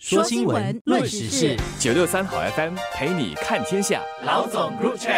说新闻，论时事，九六三好 FM 陪你看天下。老总入场。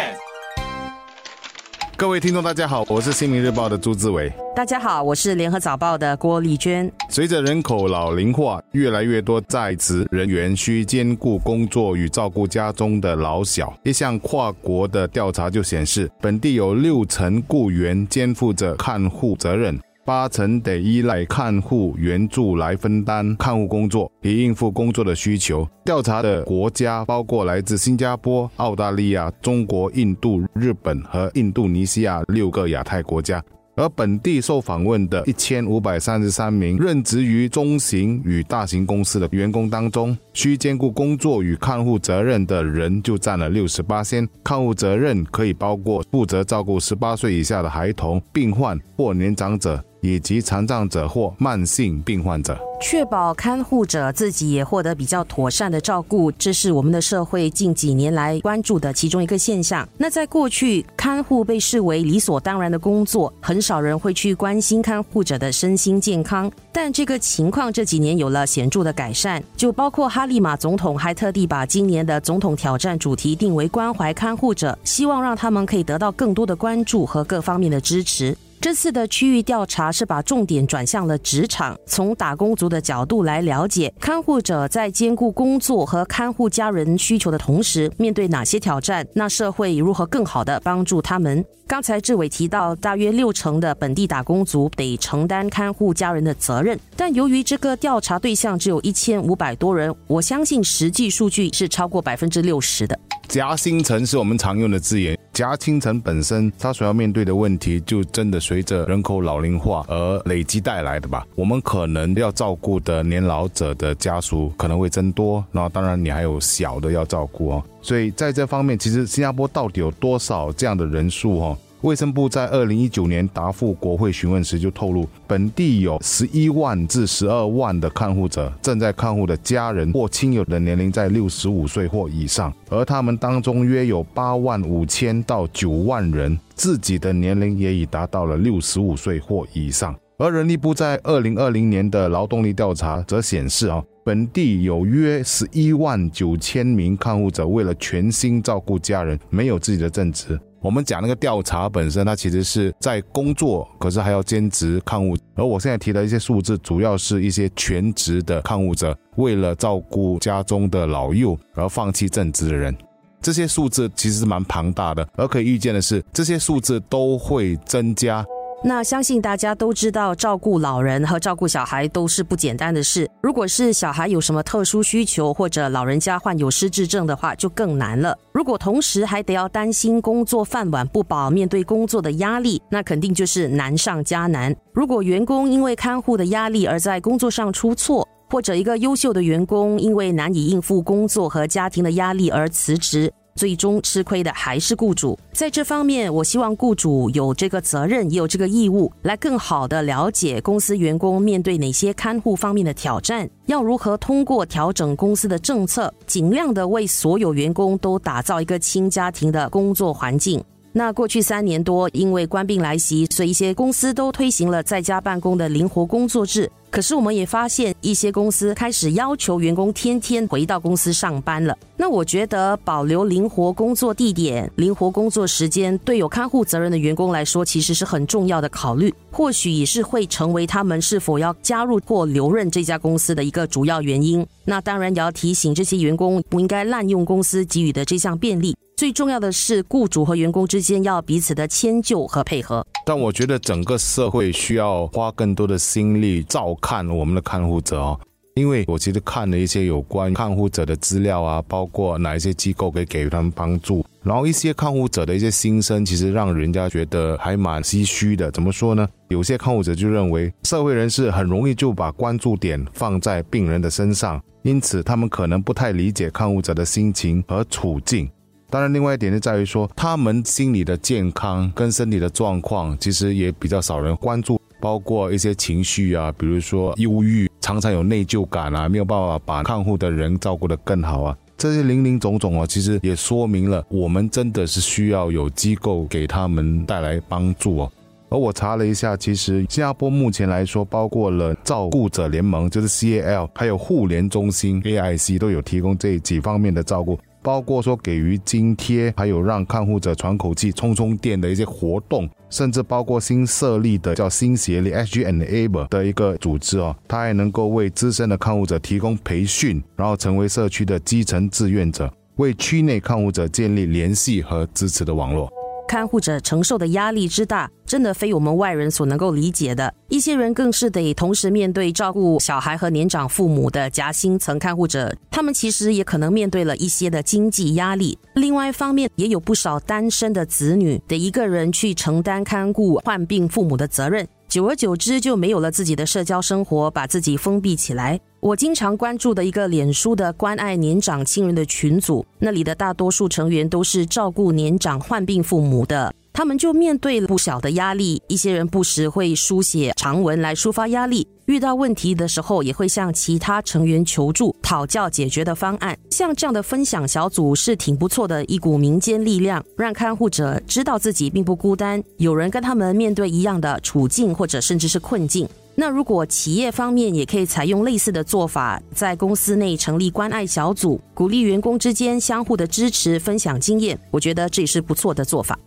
各位听众，大家好，我是新民日报的朱志伟。大家好，我是联合早报的郭丽娟。随着人口老龄化，越来越多在职人员需兼顾工作与照顾家中的老小。一项跨国的调查就显示，本地有六成雇员肩负着看护责任。八成得依赖看护援助来分担看护工作，以应付工作的需求。调查的国家包括来自新加坡、澳大利亚、中国、印度、日本和印度尼西亚六个亚太国家。而本地受访问的一千五百三十三名任职于中型与大型公司的员工当中，需兼顾工作与看护责任的人就占了六十八先。看护责任可以包括负责照顾十八岁以下的孩童、病患或年长者。以及残障者或慢性病患者，确保看护者自己也获得比较妥善的照顾，这是我们的社会近几年来关注的其中一个现象。那在过去，看护被视为理所当然的工作，很少人会去关心看护者的身心健康。但这个情况这几年有了显著的改善，就包括哈利马总统还特地把今年的总统挑战主题定为关怀看护者，希望让他们可以得到更多的关注和各方面的支持。这次的区域调查是把重点转向了职场，从打工族的角度来了解看护者在兼顾工作和看护家人需求的同时，面对哪些挑战？那社会如何更好的帮助他们？刚才志伟提到，大约六成的本地打工族得承担看护家人的责任，但由于这个调查对象只有一千五百多人，我相信实际数据是超过百分之六十的。夹心层是我们常用的字眼。夹青城本身，它所要面对的问题，就真的随着人口老龄化而累积带来的吧。我们可能要照顾的年老者的家属可能会增多，那当然你还有小的要照顾哦。所以在这方面，其实新加坡到底有多少这样的人数哦？卫生部在二零一九年答复国会询问时就透露，本地有十一万至十二万的看护者，正在看护的家人或亲友的年龄在六十五岁或以上，而他们当中约有八万五千到九万人自己的年龄也已达到了六十五岁或以上。而人力部在二零二零年的劳动力调查则显示啊，本地有约十一万九千名看护者为了全心照顾家人，没有自己的正职。我们讲那个调查本身，它其实是在工作，可是还要兼职看护。而我现在提的一些数字，主要是一些全职的看护者，为了照顾家中的老幼而放弃正职的人。这些数字其实是蛮庞大的，而可以预见的是，这些数字都会增加。那相信大家都知道，照顾老人和照顾小孩都是不简单的事。如果是小孩有什么特殊需求，或者老人家患有失智症的话，就更难了。如果同时还得要担心工作饭碗不保，面对工作的压力，那肯定就是难上加难。如果员工因为看护的压力而在工作上出错，或者一个优秀的员工因为难以应付工作和家庭的压力而辞职。最终吃亏的还是雇主。在这方面，我希望雇主有这个责任，也有这个义务，来更好的了解公司员工面对哪些看护方面的挑战，要如何通过调整公司的政策，尽量的为所有员工都打造一个轻家庭的工作环境。那过去三年多，因为官病来袭，所以一些公司都推行了在家办公的灵活工作制。可是我们也发现，一些公司开始要求员工天天回到公司上班了。那我觉得保留灵活工作地点、灵活工作时间，对有看护责任的员工来说，其实是很重要的考虑。或许也是会成为他们是否要加入或留任这家公司的一个主要原因。那当然也要提醒这些员工，不应该滥用公司给予的这项便利。最重要的是，雇主和员工之间要彼此的迁就和配合。但我觉得整个社会需要花更多的心力照看我们的看护者哦，因为我其实看了一些有关看护者的资料啊，包括哪一些机构可以给予他们帮助，然后一些看护者的一些心声，其实让人家觉得还蛮唏嘘的。怎么说呢？有些看护者就认为，社会人士很容易就把关注点放在病人的身上，因此他们可能不太理解看护者的心情和处境。当然，另外一点就在于说，他们心理的健康跟身体的状况，其实也比较少人关注，包括一些情绪啊，比如说忧郁，常常有内疚感啊，没有办法把看护的人照顾得更好啊，这些零零总总啊，其实也说明了我们真的是需要有机构给他们带来帮助哦。而我查了一下，其实新加坡目前来说，包括了照顾者联盟，就是 CAL，还有互联中心 AIC 都有提供这几方面的照顾。包括说给予津贴，还有让看护者喘口气、充充电的一些活动，甚至包括新设立的叫新协力 SG and Able 的一个组织哦，它还能够为资深的看护者提供培训，然后成为社区的基层志愿者，为区内看护者建立联系和支持的网络。看护者承受的压力之大，真的非我们外人所能够理解的。一些人更是得同时面对照顾小孩和年长父母的夹心层看护者，他们其实也可能面对了一些的经济压力。另外一方面，也有不少单身的子女得一个人去承担看顾患病父母的责任。久而久之，就没有了自己的社交生活，把自己封闭起来。我经常关注的一个脸书的关爱年长亲人的群组，那里的大多数成员都是照顾年长患病父母的。他们就面对了不小的压力，一些人不时会书写长文来抒发压力，遇到问题的时候也会向其他成员求助，讨教解决的方案。像这样的分享小组是挺不错的一股民间力量，让看护者知道自己并不孤单，有人跟他们面对一样的处境或者甚至是困境。那如果企业方面也可以采用类似的做法，在公司内成立关爱小组，鼓励员工之间相互的支持、分享经验，我觉得这也是不错的做法。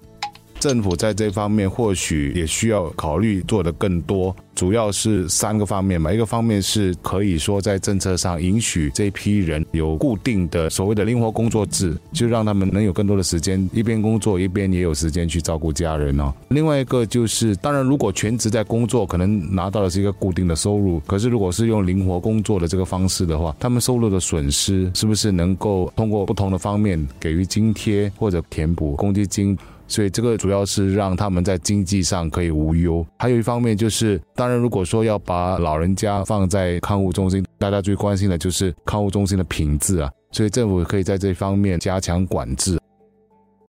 政府在这方面或许也需要考虑做得更多，主要是三个方面嘛。一个方面是可以说在政策上允许这批人有固定的所谓的灵活工作制，就让他们能有更多的时间一边工作一边也有时间去照顾家人哦。另外一个就是，当然如果全职在工作，可能拿到的是一个固定的收入，可是如果是用灵活工作的这个方式的话，他们收入的损失是不是能够通过不同的方面给予津贴或者填补公积金？所以这个主要是让他们在经济上可以无忧，还有一方面就是，当然如果说要把老人家放在康复中心，大家最关心的就是康复中心的品质啊，所以政府可以在这方面加强管制。